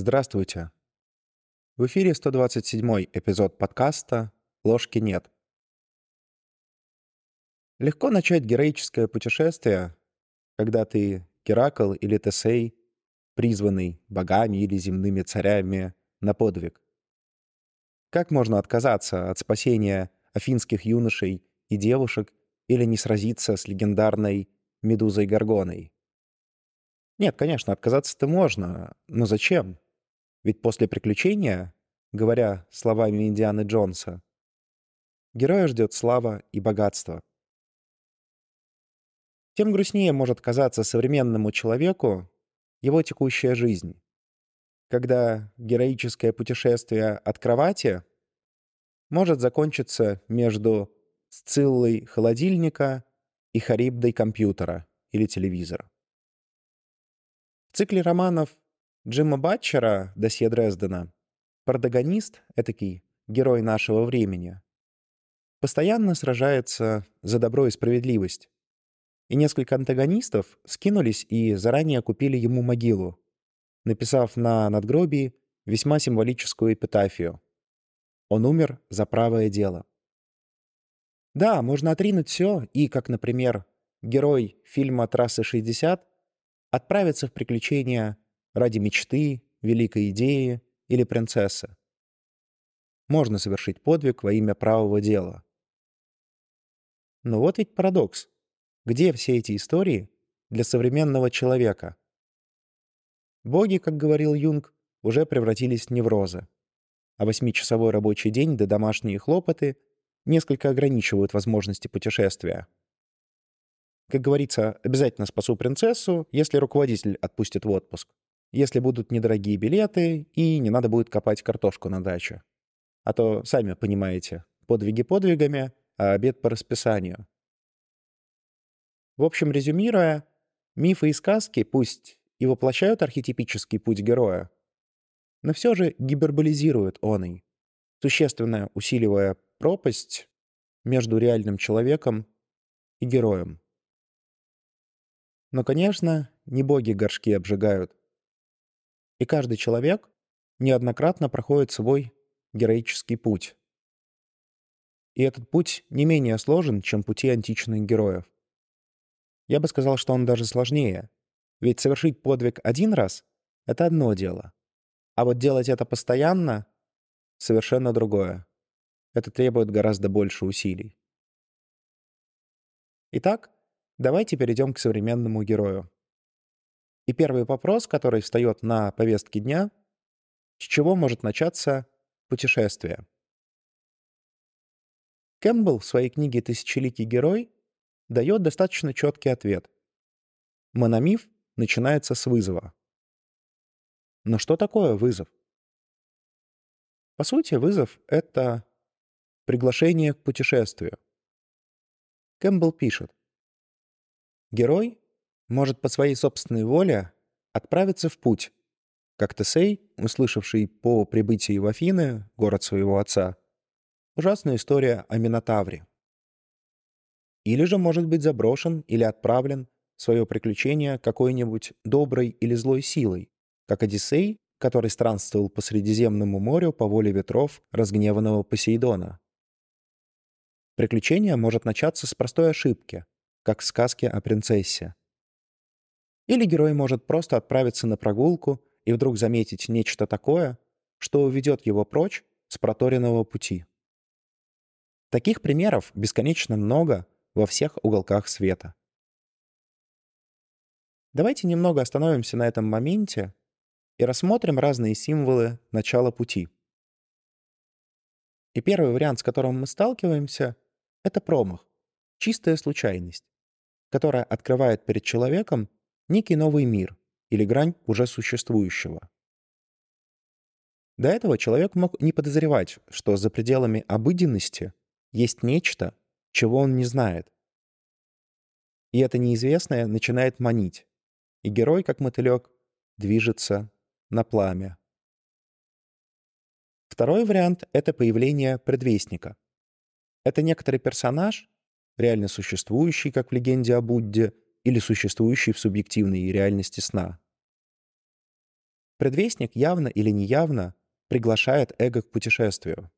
Здравствуйте. В эфире 127 эпизод подкаста «Ложки нет». Легко начать героическое путешествие, когда ты Геракл или Тесей, призванный богами или земными царями на подвиг. Как можно отказаться от спасения афинских юношей и девушек или не сразиться с легендарной Медузой Горгоной? Нет, конечно, отказаться-то можно, но зачем? Ведь после приключения, говоря словами Индианы Джонса, героя ждет слава и богатство. Тем грустнее может казаться современному человеку его текущая жизнь, когда героическое путешествие от кровати может закончиться между Сциллой холодильника и Харибдой компьютера или телевизора. В цикле романов Джима Батчера «Досье Дрездена» протагонист, этакий герой нашего времени, постоянно сражается за добро и справедливость. И несколько антагонистов скинулись и заранее купили ему могилу, написав на надгробии весьма символическую эпитафию. Он умер за правое дело. Да, можно отринуть все и, как, например, герой фильма «Трассы 60» отправиться в приключения ради мечты, великой идеи или принцессы. Можно совершить подвиг во имя правого дела. Но вот ведь парадокс. Где все эти истории для современного человека? Боги, как говорил Юнг, уже превратились в неврозы. А восьмичасовой рабочий день да домашние хлопоты несколько ограничивают возможности путешествия. Как говорится, обязательно спасу принцессу, если руководитель отпустит в отпуск. Если будут недорогие билеты и не надо будет копать картошку на даче. А то, сами понимаете, подвиги подвигами, а обед по расписанию. В общем, резюмируя, мифы и сказки пусть и воплощают архетипический путь героя, но все же гиперболизируют он существенно усиливая пропасть между реальным человеком и героем. Но, конечно, не боги горшки обжигают. И каждый человек неоднократно проходит свой героический путь. И этот путь не менее сложен, чем пути античных героев. Я бы сказал, что он даже сложнее. Ведь совершить подвиг один раз — это одно дело. А вот делать это постоянно — совершенно другое. Это требует гораздо больше усилий. Итак, Давайте перейдем к современному герою. И первый вопрос, который встает на повестке дня, с чего может начаться путешествие? Кэмпбелл в своей книге «Тысячеликий герой» дает достаточно четкий ответ. Мономиф начинается с вызова. Но что такое вызов? По сути, вызов — это приглашение к путешествию. Кэмпбелл пишет, Герой может по своей собственной воле отправиться в путь, как Тесей, услышавший по прибытии в Афины, город своего отца, ужасную историю о Минотавре. Или же может быть заброшен или отправлен в свое приключение какой-нибудь доброй или злой силой, как Одиссей, который странствовал по Средиземному морю по воле ветров разгневанного Посейдона. Приключение может начаться с простой ошибки — как в сказке о принцессе. Или герой может просто отправиться на прогулку и вдруг заметить нечто такое, что уведет его прочь с проторенного пути. Таких примеров бесконечно много во всех уголках света. Давайте немного остановимся на этом моменте и рассмотрим разные символы начала пути. И первый вариант, с которым мы сталкиваемся, — это промах, чистая случайность которая открывает перед человеком некий новый мир или грань уже существующего. До этого человек мог не подозревать, что за пределами обыденности есть нечто, чего он не знает. И это неизвестное начинает манить, и герой, как мотылек, движется на пламя. Второй вариант — это появление предвестника. Это некоторый персонаж, реально существующий, как в легенде о Будде, или существующий в субъективной реальности сна. Предвестник явно или неявно приглашает эго к путешествию.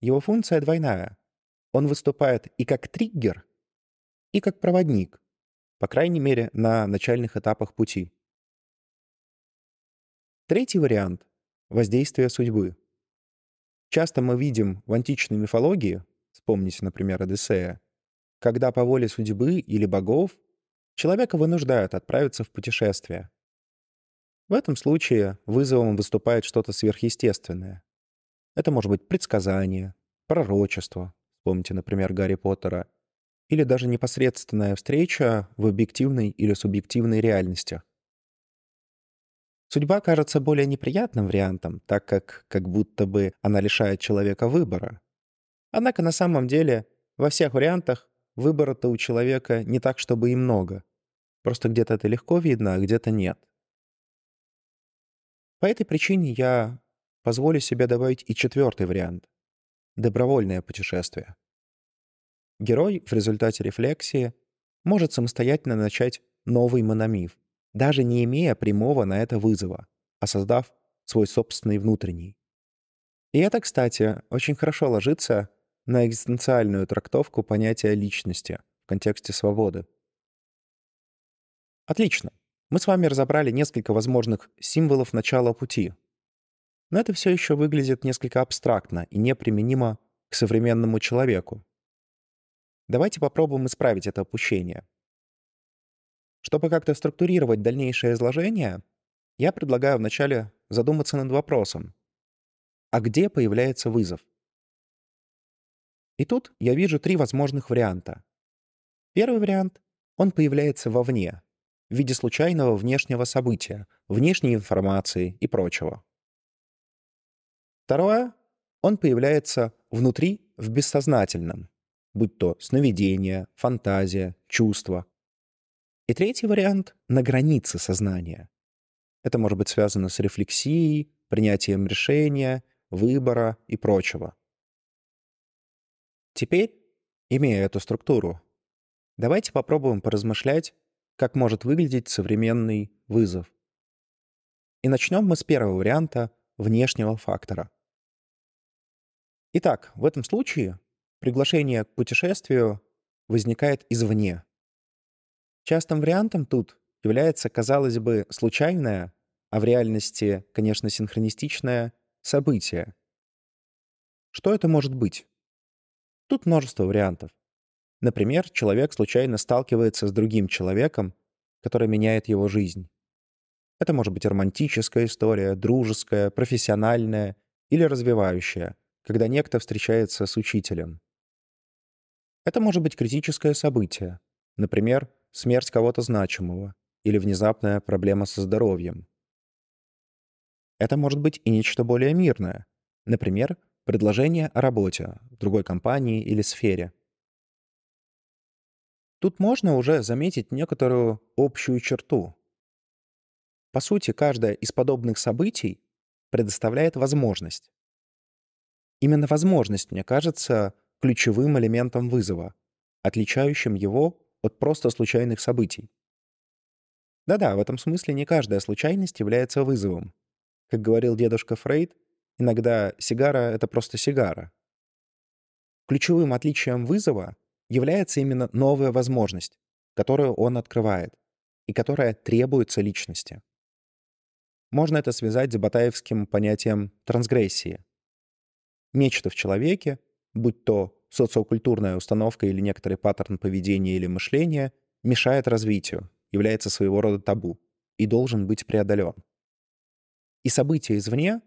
Его функция двойная. Он выступает и как триггер, и как проводник, по крайней мере, на начальных этапах пути. Третий вариант — воздействие судьбы. Часто мы видим в античной мифологии, вспомните, например, Одиссея, когда по воле судьбы или богов человека вынуждают отправиться в путешествие. В этом случае вызовом выступает что-то сверхъестественное. Это может быть предсказание, пророчество, вспомните, например, Гарри Поттера, или даже непосредственная встреча в объективной или субъективной реальности. Судьба кажется более неприятным вариантом, так как как будто бы она лишает человека выбора. Однако на самом деле во всех вариантах выбора-то у человека не так, чтобы и много. Просто где-то это легко видно, а где-то нет. По этой причине я позволю себе добавить и четвертый вариант — добровольное путешествие. Герой в результате рефлексии может самостоятельно начать новый мономиф, даже не имея прямого на это вызова, а создав свой собственный внутренний. И это, кстати, очень хорошо ложится на экзистенциальную трактовку понятия личности в контексте свободы. Отлично. Мы с вами разобрали несколько возможных символов начала пути. Но это все еще выглядит несколько абстрактно и неприменимо к современному человеку. Давайте попробуем исправить это опущение. Чтобы как-то структурировать дальнейшее изложение, я предлагаю вначале задуматься над вопросом, а где появляется вызов? И тут я вижу три возможных варианта. Первый вариант — он появляется вовне, в виде случайного внешнего события, внешней информации и прочего. Второе — он появляется внутри, в бессознательном, будь то сновидение, фантазия, чувство. И третий вариант — на границе сознания. Это может быть связано с рефлексией, принятием решения, выбора и прочего. Теперь, имея эту структуру, давайте попробуем поразмышлять, как может выглядеть современный вызов. И начнем мы с первого варианта внешнего фактора. Итак, в этом случае Приглашение к путешествию возникает извне. Частым вариантом тут является, казалось бы, случайное, а в реальности, конечно, синхронистичное событие. Что это может быть? Тут множество вариантов. Например, человек случайно сталкивается с другим человеком, который меняет его жизнь. Это может быть романтическая история, дружеская, профессиональная или развивающая, когда некто встречается с учителем. Это может быть критическое событие, например, смерть кого-то значимого или внезапная проблема со здоровьем. Это может быть и нечто более мирное, например, предложение о работе в другой компании или сфере. Тут можно уже заметить некоторую общую черту. По сути, каждое из подобных событий предоставляет возможность. Именно возможность, мне кажется, ключевым элементом вызова, отличающим его от просто случайных событий. Да-да, в этом смысле не каждая случайность является вызовом. Как говорил дедушка Фрейд, иногда сигара — это просто сигара. Ключевым отличием вызова является именно новая возможность, которую он открывает, и которая требуется личности. Можно это связать с батаевским понятием трансгрессии. Нечто в человеке, будь то социокультурная установка или некоторый паттерн поведения или мышления, мешает развитию, является своего рода табу и должен быть преодолен. И событие извне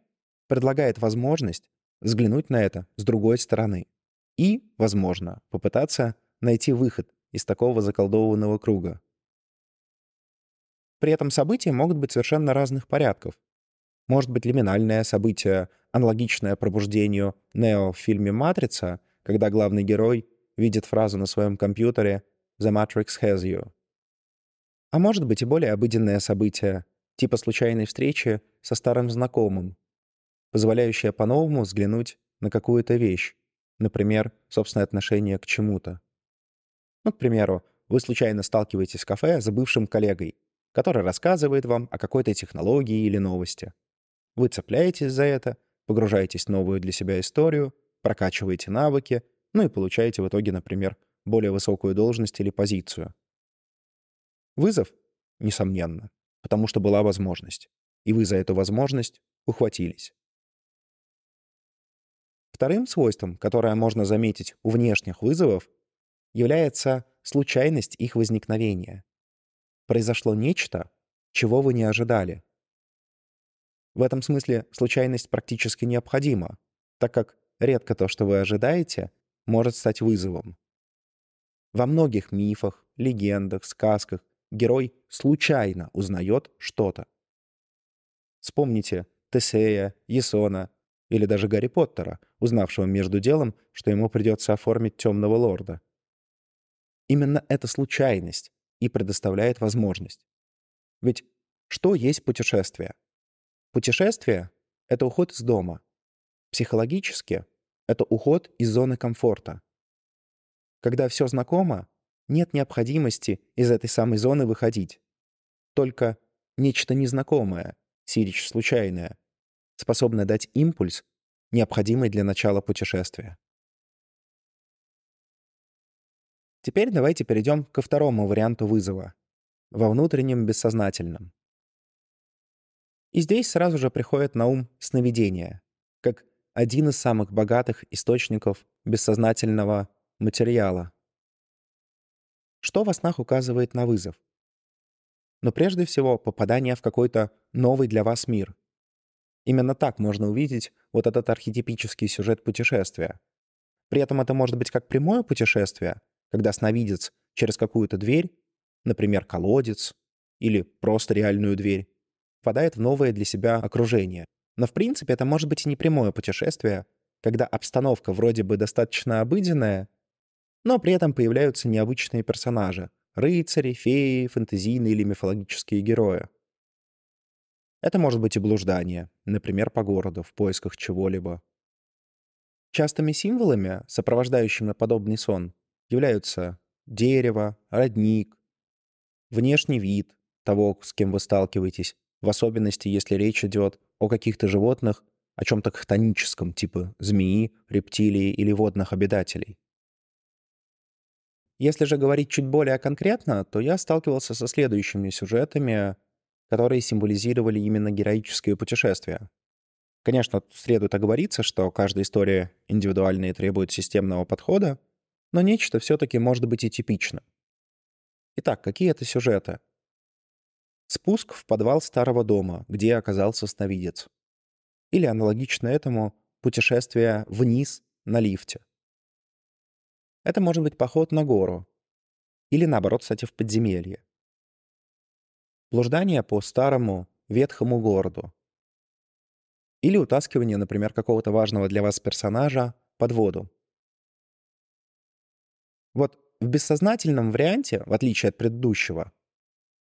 предлагает возможность взглянуть на это с другой стороны и, возможно, попытаться найти выход из такого заколдованного круга. При этом события могут быть совершенно разных порядков. Может быть лиминальное событие, аналогичное пробуждению Нео в фильме «Матрица», когда главный герой видит фразу на своем компьютере «The Matrix has you». А может быть и более обыденное событие, типа случайной встречи со старым знакомым, позволяющее по-новому взглянуть на какую-то вещь, например, собственное отношение к чему-то. Ну, к примеру, вы случайно сталкиваетесь в кафе с бывшим коллегой, который рассказывает вам о какой-то технологии или новости. Вы цепляетесь за это, погружаетесь в новую для себя историю, прокачиваете навыки, ну и получаете в итоге, например, более высокую должность или позицию. Вызов? Несомненно, потому что была возможность. И вы за эту возможность ухватились. Вторым свойством, которое можно заметить у внешних вызовов, является случайность их возникновения. Произошло нечто, чего вы не ожидали. В этом смысле случайность практически необходима, так как редко то, что вы ожидаете, может стать вызовом. Во многих мифах, легендах, сказках герой случайно узнает что-то. Вспомните Тесея, Есона или даже Гарри Поттера, узнавшего между делом, что ему придется оформить темного лорда. Именно эта случайность и предоставляет возможность. Ведь что есть путешествие? Путешествие — это уход из дома. Психологически — это уход из зоны комфорта. Когда все знакомо, нет необходимости из этой самой зоны выходить. Только нечто незнакомое, сирич случайное, способное дать импульс, необходимый для начала путешествия. Теперь давайте перейдем ко второму варианту вызова — во внутреннем бессознательном. И здесь сразу же приходит на ум сновидение, как один из самых богатых источников бессознательного материала. Что во снах указывает на вызов? Но прежде всего попадание в какой-то новый для вас мир. Именно так можно увидеть вот этот архетипический сюжет путешествия. При этом это может быть как прямое путешествие — когда сновидец через какую-то дверь, например, колодец или просто реальную дверь, попадает в новое для себя окружение. Но в принципе это может быть и не прямое путешествие, когда обстановка вроде бы достаточно обыденная, но при этом появляются необычные персонажи — рыцари, феи, фэнтезийные или мифологические герои. Это может быть и блуждание, например, по городу в поисках чего-либо. Частыми символами, сопровождающими подобный сон, являются дерево, родник, внешний вид того, с кем вы сталкиваетесь, в особенности, если речь идет о каких-то животных, о чем-то хтоническом, типа змеи, рептилии или водных обитателей. Если же говорить чуть более конкретно, то я сталкивался со следующими сюжетами, которые символизировали именно героические путешествия. Конечно, следует оговориться, что каждая история индивидуальная и требует системного подхода, но нечто все-таки может быть и типичным. Итак, какие это сюжеты? Спуск в подвал старого дома, где оказался сновидец. Или аналогично этому путешествие вниз на лифте. Это может быть поход на гору. Или наоборот, кстати, в подземелье. Блуждание по старому, ветхому городу. Или утаскивание, например, какого-то важного для вас персонажа под воду. Вот в бессознательном варианте, в отличие от предыдущего,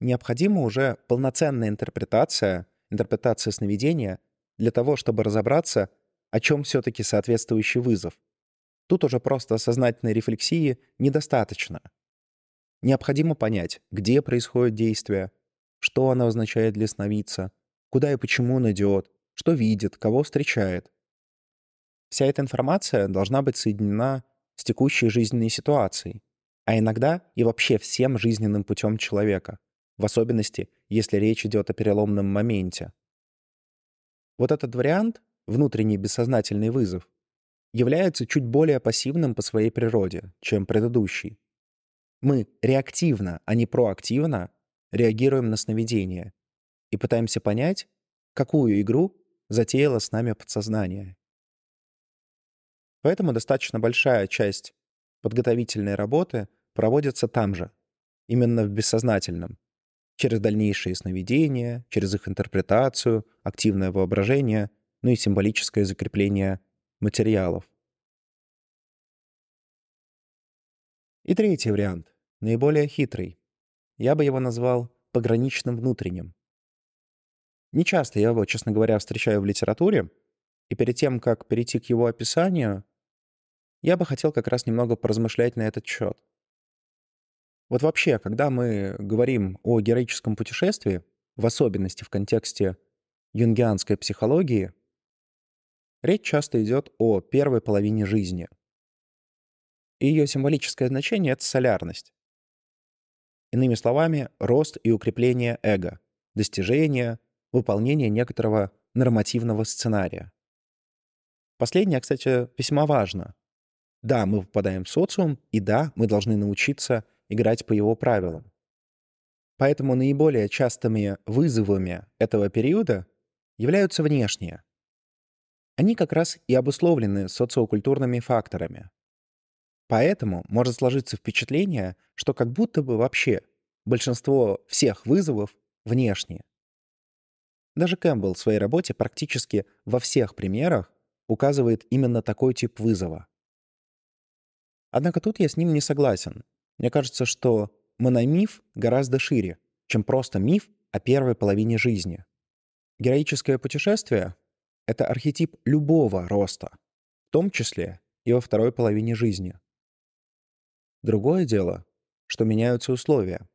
необходима уже полноценная интерпретация, интерпретация сновидения для того, чтобы разобраться, о чем все-таки соответствующий вызов. Тут уже просто сознательной рефлексии недостаточно. Необходимо понять, где происходит действие, что оно означает для сновидца, куда и почему он идет, что видит, кого встречает. Вся эта информация должна быть соединена с текущей жизненной ситуацией, а иногда и вообще всем жизненным путем человека, в особенности, если речь идет о переломном моменте. Вот этот вариант, внутренний бессознательный вызов, является чуть более пассивным по своей природе, чем предыдущий. Мы реактивно, а не проактивно реагируем на сновидение и пытаемся понять, какую игру затеяло с нами подсознание. Поэтому достаточно большая часть подготовительной работы проводится там же, именно в бессознательном, через дальнейшие сновидения, через их интерпретацию, активное воображение, ну и символическое закрепление материалов. И третий вариант, наиболее хитрый. Я бы его назвал пограничным внутренним. Не часто я его, честно говоря, встречаю в литературе, и перед тем, как перейти к его описанию, я бы хотел как раз немного поразмышлять на этот счет. Вот вообще, когда мы говорим о героическом путешествии, в особенности в контексте юнгианской психологии, речь часто идет о первой половине жизни. И ее символическое значение — это солярность. Иными словами, рост и укрепление эго, достижение, выполнение некоторого нормативного сценария. Последнее, кстати, весьма важно. Да, мы попадаем в социум, и да, мы должны научиться играть по его правилам. Поэтому наиболее частыми вызовами этого периода являются внешние. Они как раз и обусловлены социокультурными факторами. Поэтому может сложиться впечатление, что как будто бы вообще большинство всех вызовов внешние. Даже Кэмпбелл в своей работе практически во всех примерах указывает именно такой тип вызова. Однако тут я с ним не согласен. Мне кажется, что мономиф гораздо шире, чем просто миф о первой половине жизни. Героическое путешествие — это архетип любого роста, в том числе и во второй половине жизни. Другое дело, что меняются условия.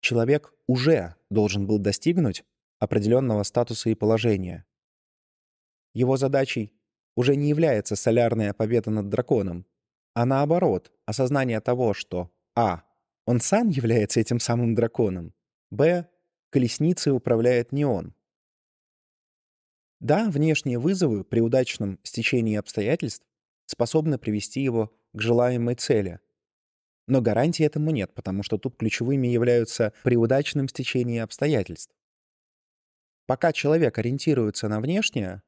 Человек уже должен был достигнуть определенного статуса и положения. Его задачей уже не является солярная победа над драконом, а наоборот, осознание того, что а. он сам является этим самым драконом, б. колесницей управляет не он. Да, внешние вызовы при удачном стечении обстоятельств способны привести его к желаемой цели. Но гарантии этому нет, потому что тут ключевыми являются при удачном стечении обстоятельств. Пока человек ориентируется на внешнее,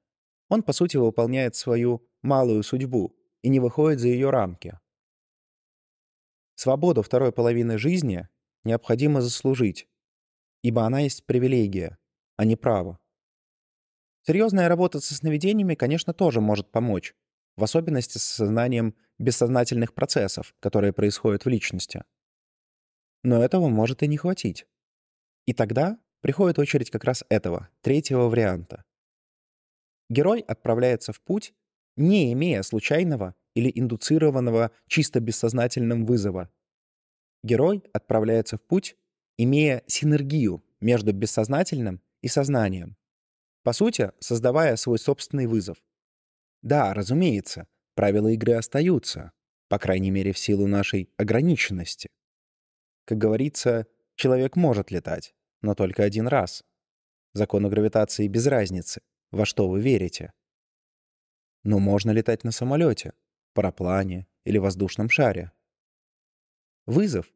он, по сути, выполняет свою малую судьбу и не выходит за ее рамки. Свободу второй половины жизни необходимо заслужить, ибо она есть привилегия, а не право. Серьезная работа со сновидениями, конечно, тоже может помочь, в особенности с сознанием бессознательных процессов, которые происходят в личности. Но этого может и не хватить. И тогда приходит очередь как раз этого, третьего варианта. Герой отправляется в путь, не имея случайного или индуцированного чисто бессознательным вызова. Герой отправляется в путь, имея синергию между бессознательным и сознанием. По сути, создавая свой собственный вызов. Да, разумеется, правила игры остаются, по крайней мере в силу нашей ограниченности. Как говорится, человек может летать, но только один раз. Закону гравитации без разницы, во что вы верите. Но можно летать на самолете, параплане или воздушном шаре. Вызов,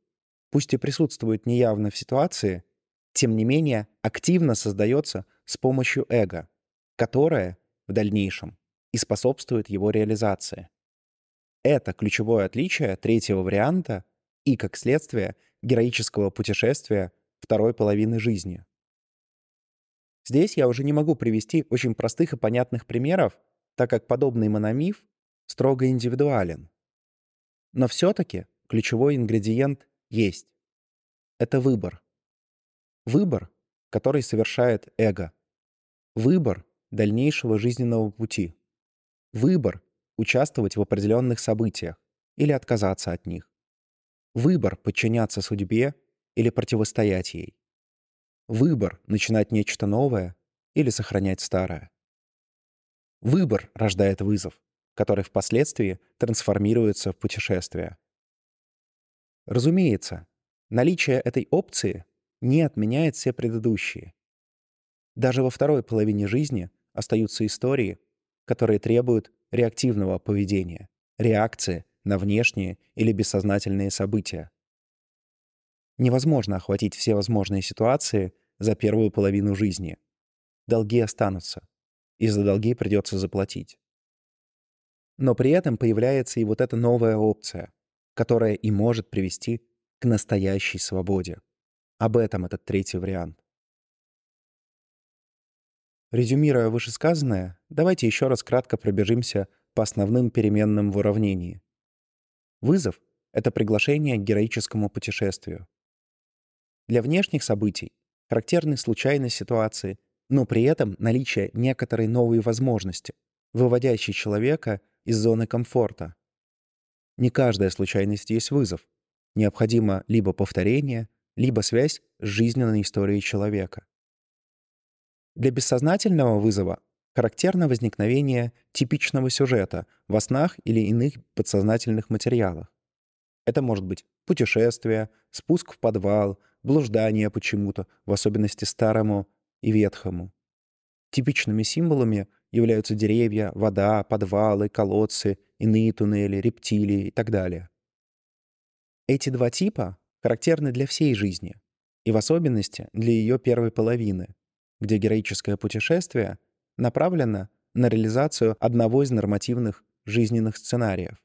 пусть и присутствует неявно в ситуации, тем не менее активно создается с помощью эго, которое в дальнейшем и способствует его реализации. Это ключевое отличие третьего варианта и, как следствие, героического путешествия второй половины жизни. Здесь я уже не могу привести очень простых и понятных примеров, так как подобный мономиф строго индивидуален. Но все-таки ключевой ингредиент есть. Это выбор. Выбор, который совершает эго. Выбор дальнейшего жизненного пути. Выбор участвовать в определенных событиях или отказаться от них. Выбор подчиняться судьбе или противостоять ей. Выбор — начинать нечто новое или сохранять старое. Выбор рождает вызов, который впоследствии трансформируется в путешествие. Разумеется, наличие этой опции не отменяет все предыдущие. Даже во второй половине жизни остаются истории, которые требуют реактивного поведения, реакции на внешние или бессознательные события. Невозможно охватить все возможные ситуации за первую половину жизни. Долги останутся, и за долги придется заплатить. Но при этом появляется и вот эта новая опция, которая и может привести к настоящей свободе. Об этом этот третий вариант. Резюмируя вышесказанное, давайте еще раз кратко пробежимся по основным переменным в уравнении. Вызов — это приглашение к героическому путешествию. Для внешних событий характерны случайные ситуации, но при этом наличие некоторой новой возможности, выводящей человека из зоны комфорта. Не каждая случайность есть вызов, необходимо либо повторение, либо связь с жизненной историей человека. Для бессознательного вызова характерно возникновение типичного сюжета во снах или иных подсознательных материалах. Это может быть путешествие, спуск в подвал, блуждание почему-то, в особенности старому и ветхому. Типичными символами являются деревья, вода, подвалы, колодцы, иные туннели, рептилии и так далее. Эти два типа характерны для всей жизни, и в особенности для ее первой половины, где героическое путешествие направлено на реализацию одного из нормативных жизненных сценариев.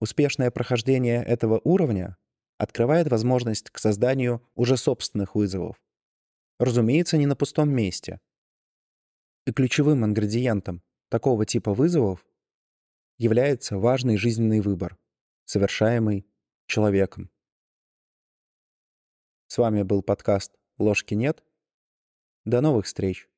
Успешное прохождение этого уровня открывает возможность к созданию уже собственных вызовов. Разумеется, не на пустом месте. И ключевым ингредиентом такого типа вызовов является важный жизненный выбор, совершаемый человеком. С вами был подкаст «Ложки нет». До новых встреч!